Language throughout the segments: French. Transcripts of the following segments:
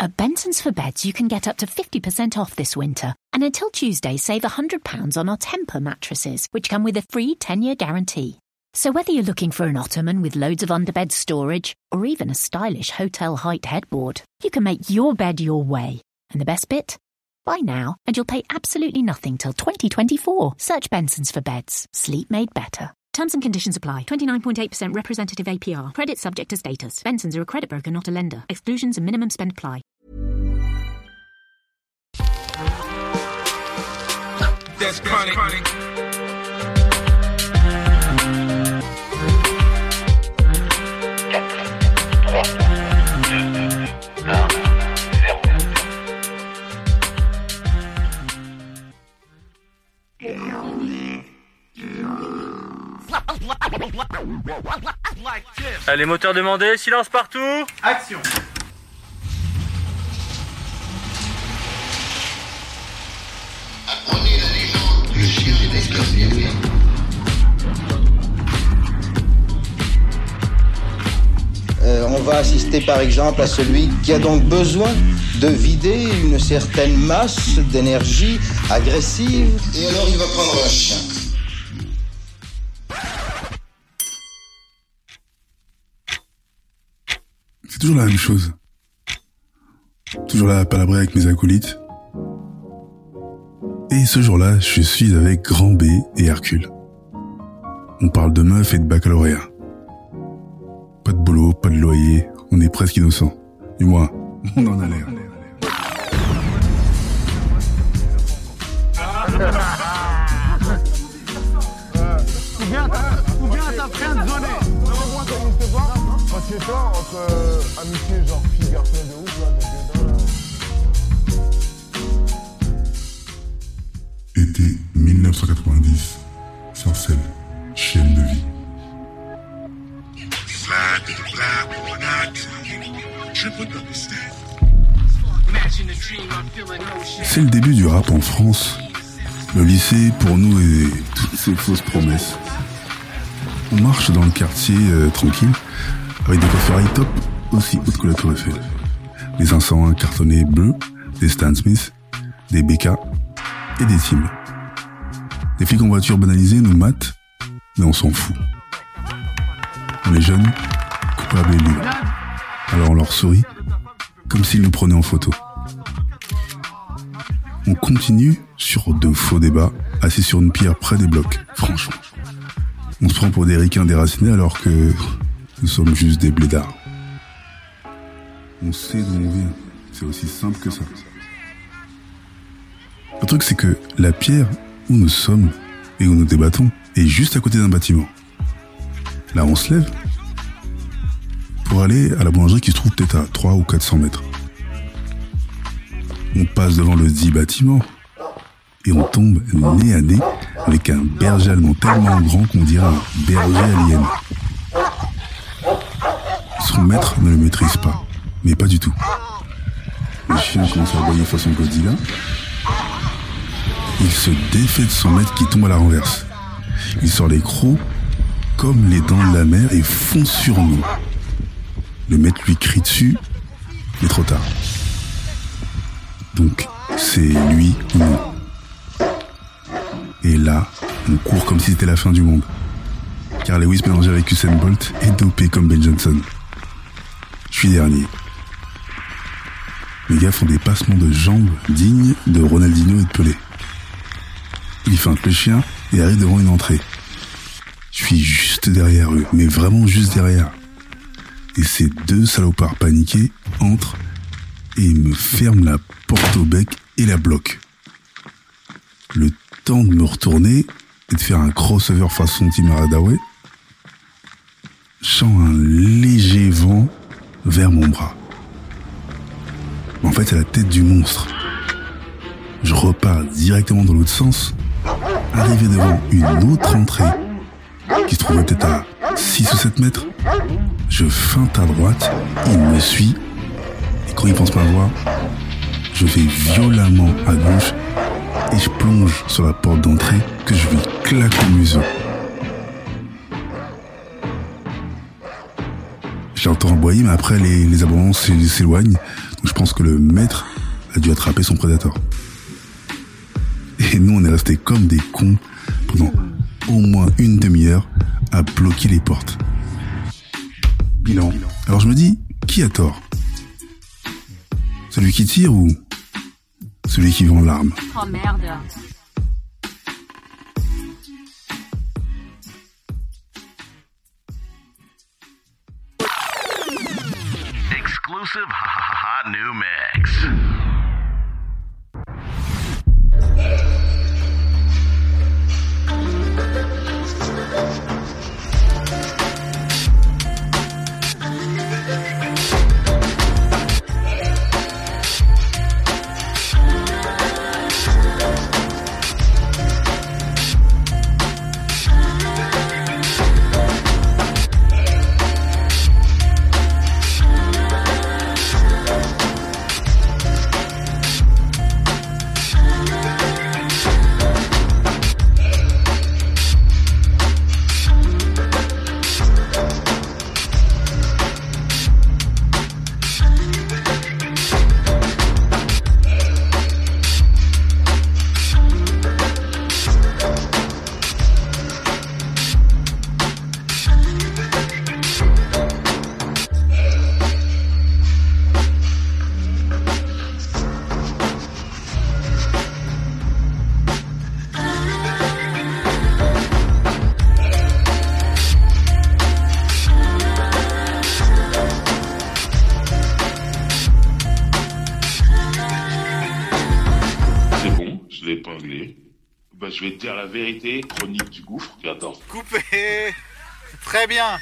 At Benson's for Beds, you can get up to 50% off this winter. And until Tuesday, save £100 on our Temper mattresses, which come with a free 10 year guarantee. So whether you're looking for an ottoman with loads of underbed storage, or even a stylish hotel height headboard, you can make your bed your way. And the best bit? Buy now, and you'll pay absolutely nothing till 2024. Search Benson's for Beds. Sleep made better. Terms and conditions apply. 29.8% representative APR. Credit subject to status. Benson's are a credit broker, not a lender. Exclusions and minimum spend apply. That's chronic. Allez, moteur demandé, silence partout Action assister par exemple à celui qui a donc besoin de vider une certaine masse d'énergie agressive. Et alors il va prendre un chien. C'est toujours la même chose. Toujours là à palabrer avec mes acolytes. Et ce jour-là, je suis avec Grand B et Hercule. On parle de meufs et de baccalauréat. Pas de loyer, on est presque innocent. Du moins, on en a l'air. Ou bien t'as- ou bien t'as friendzonné Moi Parce que toi, entre amitié genre fille garçon de ouf. Été 1990. Sarcelles, chaîne de vie. C'est le début du rap en France. Le lycée, pour nous, est toutes ces fausses promesses. On marche dans le quartier euh, tranquille, avec des high top aussi hautes que la tour Eiffel. Des 501 cartonnés bleus, des Stan Smith, des BK et des Tim. Des flics en voiture banalisés nous matent, mais on s'en fout. On est jeunes, Alors on leur sourit, comme s'ils nous prenaient en photo. On continue sur de faux débats, assis sur une pierre près des blocs, franchement. On se prend pour des ricains déracinés alors que nous sommes juste des blédards. On sait d'où on vient, c'est aussi simple que ça. Le truc c'est que la pierre où nous sommes et où nous débattons est juste à côté d'un bâtiment. Là on se lève pour aller à la boulangerie qui se trouve peut-être à 3 ou 400 mètres. On passe devant le dit bâtiment et on tombe nez à nez avec un berger allemand tellement grand qu'on dirait un berger alien. Son maître ne le maîtrise pas, mais pas du tout. Le chien commence à aboyer façon Godzilla. Il se défait de son maître qui tombe à la renverse. Il sort les crocs comme les dents de la mer et fonce sur nous. Le maître lui crie dessus, mais trop tard. Donc, c'est lui ou nous. Et là, on court comme si c'était la fin du monde. Car Lewis mélangé avec Usain Bolt est dopé comme Ben Johnson. Je suis dernier. Les gars font des passements de jambes dignes de Ronaldinho et de Pelé. Ils feintent le chien et arrivent devant une entrée. Je suis juste derrière eux, mais vraiment juste derrière. Et ces deux salopards paniqués entrent et me ferment la porte au bec et la bloquent. Le temps de me retourner et de faire un crossover façon Tim Hardaway, je sens un léger vent vers mon bras. En fait, c'est la tête du monstre. Je repars directement dans l'autre sens, arrivé devant une autre entrée qui se trouvait peut-être à 6 ou 7 mètres. Je feinte à droite, il me suit, et quand il pense pas voir, je vais violemment à gauche et je plonge sur la porte d'entrée que je lui claque au museau. J'entends aboyer, mais après les, les aboiements s'é- s'éloignent, Je pense que le maître a dû attraper son prédateur. Et nous, on est restés comme des cons pendant au moins une demi-heure à bloquer les portes. Bilan. Alors je me dis, qui a tort? Celui qui tire ou celui qui vend l'arme? Oh merde. Exclusive hot new mix. Épinglé. Bah, je vais te dire la vérité, chronique du gouffre. Attends. Coupé Très bien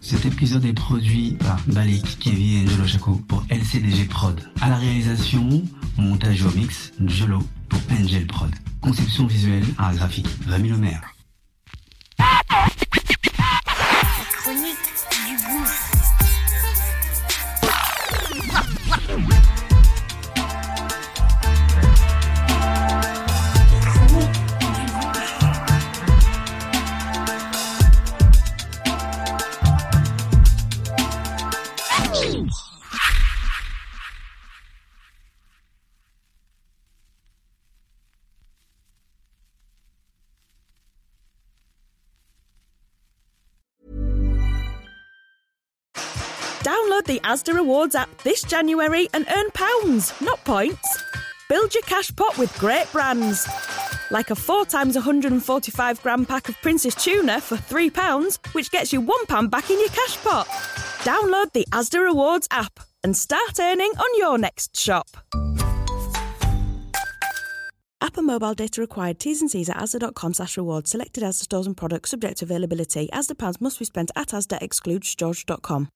Cet épisode est produit par Balik, Kevin et Jolo Chaco pour LCDG Prod. À la réalisation, montage au mix, Jolo pour Angel Prod. Conception visuelle, art graphique, Rémi Lemaire. Download the Asda Rewards app this January and earn pounds, not points. Build your cash pot with great brands. Like a 4 times 145 gram pack of Princess Tuna for £3, which gets you £1 back in your cash pot. Download the Asda Rewards app and start earning on your next shop. App and mobile data required. T's and C's at asda.com slash rewards. Selected Asda stores and products subject to availability. Asda pounds must be spent at Asda excludes george.com.